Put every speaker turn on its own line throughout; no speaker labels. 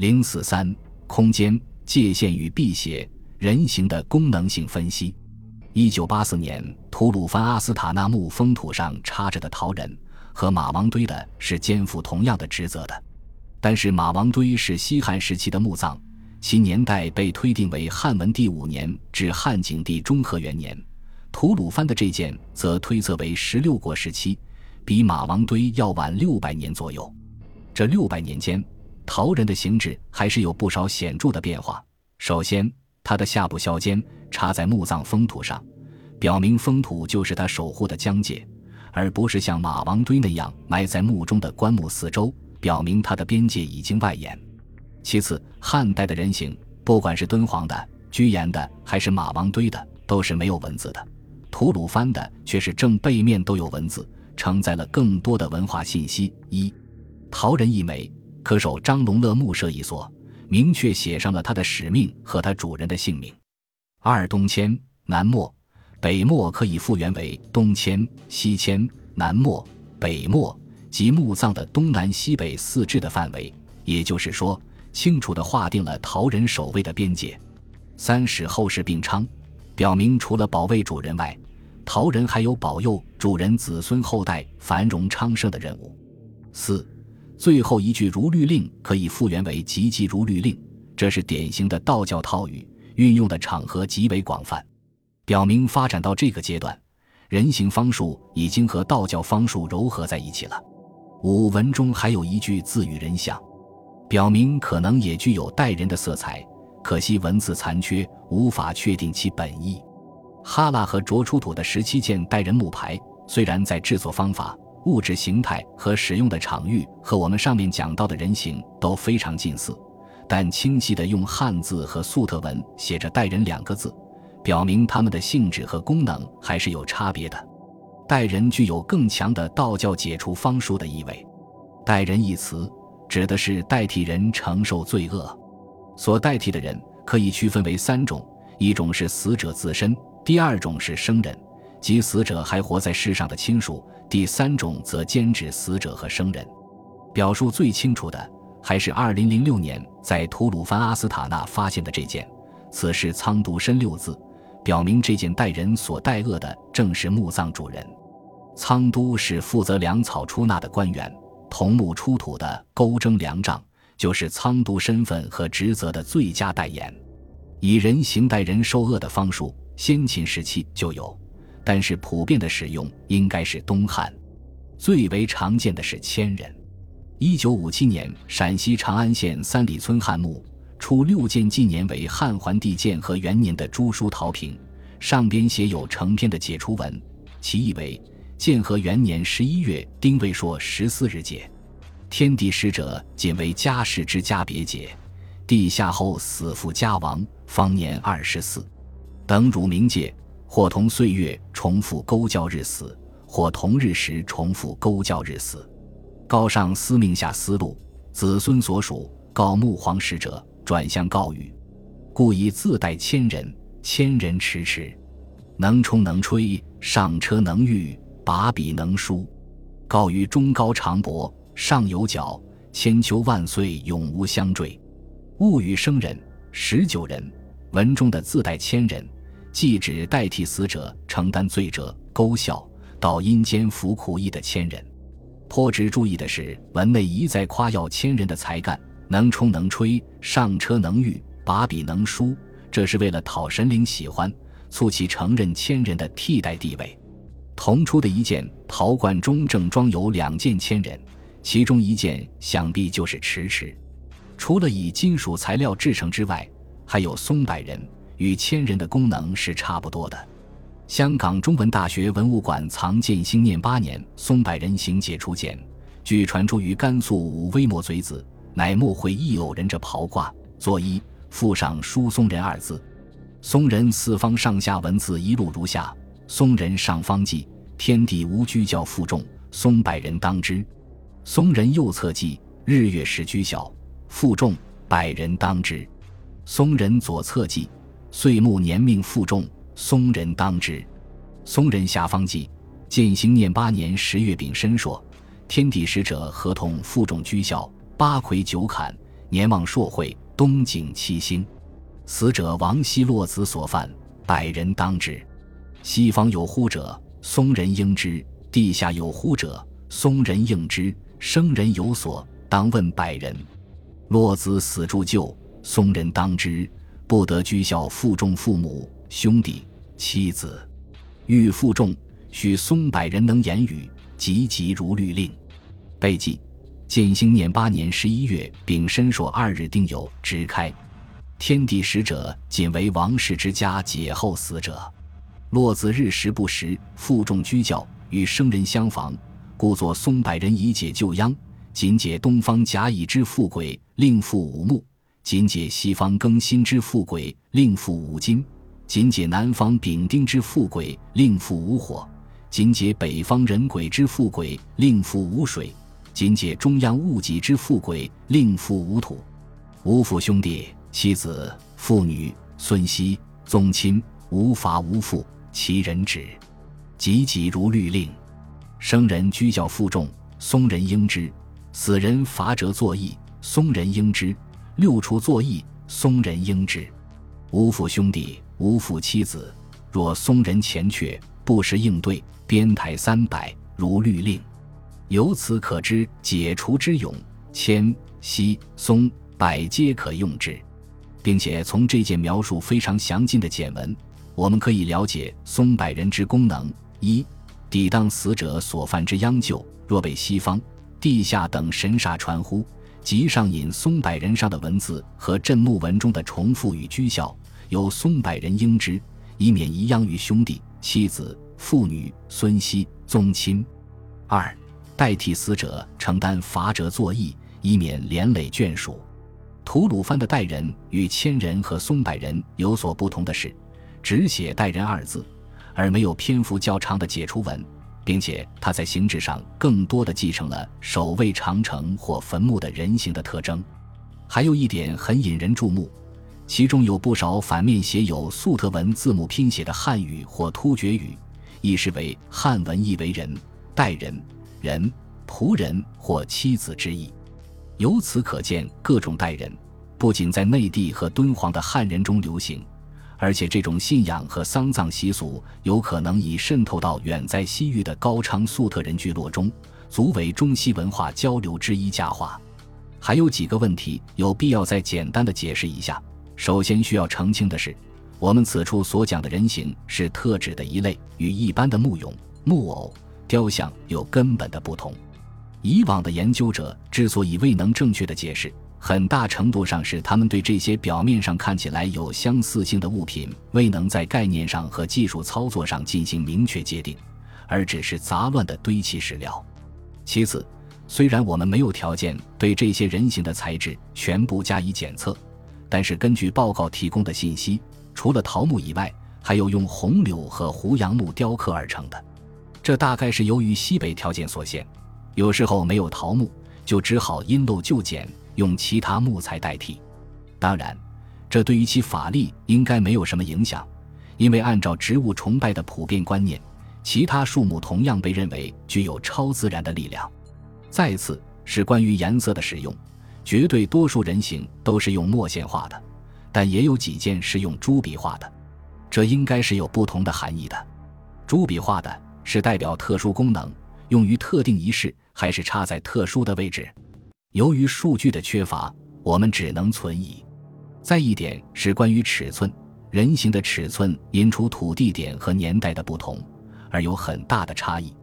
零四三空间界限与辟邪人形的功能性分析。一九八四年，吐鲁番阿斯塔纳墓封土上插着的陶人和马王堆的是肩负同样的职责的，但是马王堆是西汉时期的墓葬，其年代被推定为汉文帝五年至汉景帝中和元年。吐鲁番的这件则推测为十六国时期，比马王堆要晚六百年左右。这六百年间，陶人的形制还是有不少显著的变化。首先，他的下部削尖插在墓葬封土上，表明封土就是他守护的疆界，而不是像马王堆那样埋在墓中的棺木四周，表明他的边界已经外延。其次，汉代的人形，不管是敦煌的、居延的，还是马王堆的，都是没有文字的。吐鲁番的却是正背面都有文字，承载了更多的文化信息。一，陶人一枚，可守张龙乐墓舍一所，明确写上了他的使命和他主人的姓名。二，东迁南没，北没可以复原为东迁、西迁、南没、北没，即墓葬的东南西北四至的范围，也就是说，清楚地划定了陶人守卫的边界。三，使后世并昌。表明除了保卫主人外，陶人还有保佑主人子孙后代繁荣昌盛的任务。四，最后一句如律令可以复原为急急如律令，这是典型的道教套语，运用的场合极为广泛，表明发展到这个阶段，人形方术已经和道教方术糅合在一起了。五文中还有一句自与人像，表明可能也具有代人的色彩。可惜文字残缺，无法确定其本意。哈拉和卓出土的十七件代人木牌，虽然在制作方法、物质形态和使用的场域和我们上面讲到的人形都非常近似，但清晰地用汉字和粟特文写着“代人”两个字，表明它们的性质和功能还是有差别的。代人具有更强的道教解除方术的意味。代人一词指的是代替人承受罪恶。所代替的人可以区分为三种：一种是死者自身，第二种是生人，即死者还活在世上的亲属；第三种则兼指死者和生人。表述最清楚的还是2006年在吐鲁番阿斯塔纳发现的这件，此事“仓都身”六字，表明这件代人所代恶的正是墓葬主人。仓都是负责粮草出纳的官员，同墓出土的钩征粮帐。就是仓都身份和职责的最佳代言，以人形代人受恶的方术，先秦时期就有，但是普遍的使用应该是东汉，最为常见的是千人。一九五七年，陕西长安县三里村汉墓出六件纪年为汉桓帝建和元年的朱书陶瓶，上边写有成篇的解除文，其意为建和元年十一月丁未朔十四日解。天地使者仅为家世之家别解，地下后死父家亡，方年二十四，等汝冥界，或同岁月重复勾教日死，或同日时重复勾教日死。高上司命下司路，子孙所属告穆皇使者转向告语，故以自带千人，千人迟迟，能冲能吹，上车能御，把笔能书，告于中高长薄。上有角，千秋万岁永无相坠。物与生人，十九人。文中的自带千人，即指代替死者承担罪责、勾销到阴间服苦役的千人。颇值注意的是，文内一再夸耀千人的才干，能冲能吹，上车能御，把笔能书。这是为了讨神灵喜欢，促其承认千人的替代地位。同出的一件陶罐中正装有两件千人。其中一件想必就是迟迟，除了以金属材料制成之外，还有松柏人，与千人的功能是差不多的。香港中文大学文物馆藏建兴念八年松柏人形解除简，据传出于甘肃武威莫嘴子，乃墨绘一偶人者袍褂，作揖，附上书松人二字。松人四方上下文字一路如下：松人上方记，天地无居教负重，松柏人当之。松人右侧记日月时居小负重百人当之，松人左侧记岁暮年命负重松人当之，松人下方记建兴念八年十月丙申朔天地使者合同负重居孝八魁九坎年望朔会，东景七星。死者王羲洛子所犯，百人当之。西方有乎者，松人应之；地下有乎者，松人应之。生人有所，当问百人。洛子死助救，松人当之，不得居孝负重父母兄弟妻子。欲负重，须松柏人能言语，急急如律令。备记：建兴年八年十一月丙申朔二日丁酉，直开。天地使者仅为王氏之家解后死者。落子日食不食，负重居教，与生人相防，故作松柏人以解救殃。仅解东方甲乙之富贵，令负五木；仅解西方庚辛之富贵，令负五金；仅解南方丙丁之富贵，令负五火；仅解北方人鬼之富贵，令负五水；仅解中央戊己之富贵，令负五土。五父兄弟。妻子、妇女、孙媳、宗亲，无法无父，其人止。急急如律令。生人居教负重，松人应之；死人伐折作义，松人应之；六畜作义，松人应之。无父兄弟，无父妻子，若松人前阙，不时应对，鞭台三百，如律令。由此可知，解除之勇，铅、锡、松、柏皆可用之。并且从这件描述非常详尽的简文，我们可以了解松柏人之功能：一、抵挡死者所犯之殃救；若被西方、地下等神煞传呼，即上引松柏人上的文字和镇墓文中的重复与居孝，由松柏人应之，以免遗殃于兄弟、妻子、妇女、孙媳、宗亲；二、代替死者承担罚折作义，以免连累眷属。吐鲁番的代人与千人和松柏人有所不同的是，只写代人二字，而没有篇幅较长的解除文，并且它在形制上更多的继承了守卫长城或坟墓的人形的特征。还有一点很引人注目，其中有不少反面写有粟特文字母拼写的汉语或突厥语，意是为汉文意为人、代人、人、仆人或妻子之意。由此可见，各种代人不仅在内地和敦煌的汉人中流行，而且这种信仰和丧葬习俗有可能已渗透到远在西域的高昌粟特人聚落中，足为中西文化交流之一佳话。还有几个问题有必要再简单的解释一下。首先需要澄清的是，我们此处所讲的人形是特指的一类，与一般的木俑、木偶、雕像有根本的不同。以往的研究者之所以未能正确的解释，很大程度上是他们对这些表面上看起来有相似性的物品未能在概念上和技术操作上进行明确界定，而只是杂乱的堆砌史料。其次，虽然我们没有条件对这些人形的材质全部加以检测，但是根据报告提供的信息，除了桃木以外，还有用红柳和胡杨木雕刻而成的。这大概是由于西北条件所限。有时候没有桃木，就只好因陋就简，用其他木材代替。当然，这对于其法力应该没有什么影响，因为按照植物崇拜的普遍观念，其他树木同样被认为具有超自然的力量。再次是关于颜色的使用，绝对多数人形都是用墨线画的，但也有几件是用朱笔画的，这应该是有不同的含义的。朱笔画的是代表特殊功能。用于特定仪式，还是插在特殊的位置？由于数据的缺乏，我们只能存疑。再一点是关于尺寸，人形的尺寸因出土地点和年代的不同而有很大的差异。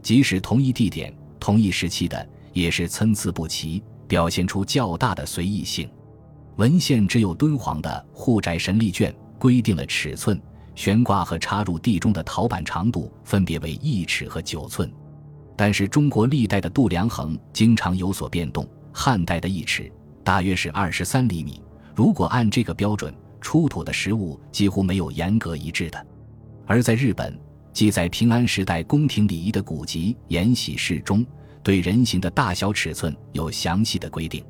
即使同一地点、同一时期的，也是参差不齐，表现出较大的随意性。文献只有敦煌的护宅神力卷规定了尺寸，悬挂和插入地中的陶板长度分别为一尺和九寸。但是中国历代的度量衡经常有所变动，汉代的一尺大约是二十三厘米。如果按这个标准出土的实物，几乎没有严格一致的。而在日本，记载平安时代宫廷礼仪的古籍《延禧事》中，对人形的大小尺寸有详细的规定。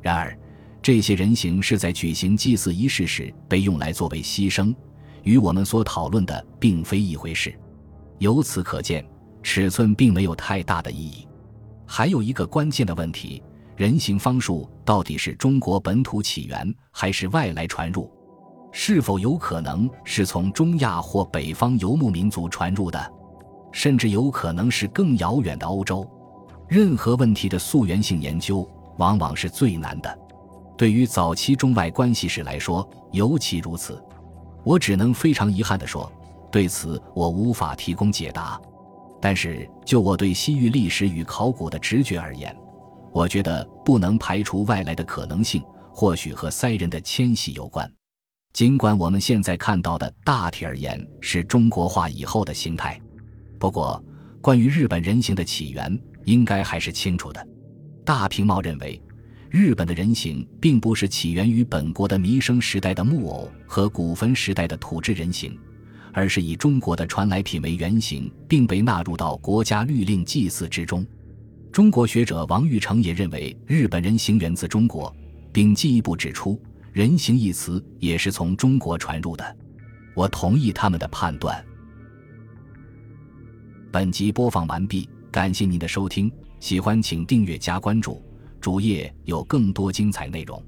然而，这些人形是在举行祭祀仪式时被用来作为牺牲，与我们所讨论的并非一回事。由此可见。尺寸并没有太大的意义。还有一个关键的问题：人形方术到底是中国本土起源，还是外来传入？是否有可能是从中亚或北方游牧民族传入的？甚至有可能是更遥远的欧洲？任何问题的溯源性研究往往是最难的，对于早期中外关系史来说尤其如此。我只能非常遗憾地说，对此我无法提供解答。但是就我对西域历史与考古的直觉而言，我觉得不能排除外来的可能性，或许和塞人的迁徙有关。尽管我们现在看到的大体而言是中国化以后的形态，不过关于日本人形的起源，应该还是清楚的。大平茂认为，日本的人形并不是起源于本国的弥生时代的木偶和古坟时代的土制人形，而是以中国的传来品为原型，并被纳入到国家律令祭祀之中。中国学者王玉成也认为日本人形源自中国，并进一步指出“人形”一词也是从中国传入的。我同意他们的判断。本集播放完毕，感谢您的收听，喜欢请订阅加关注，主页有更多精彩内容。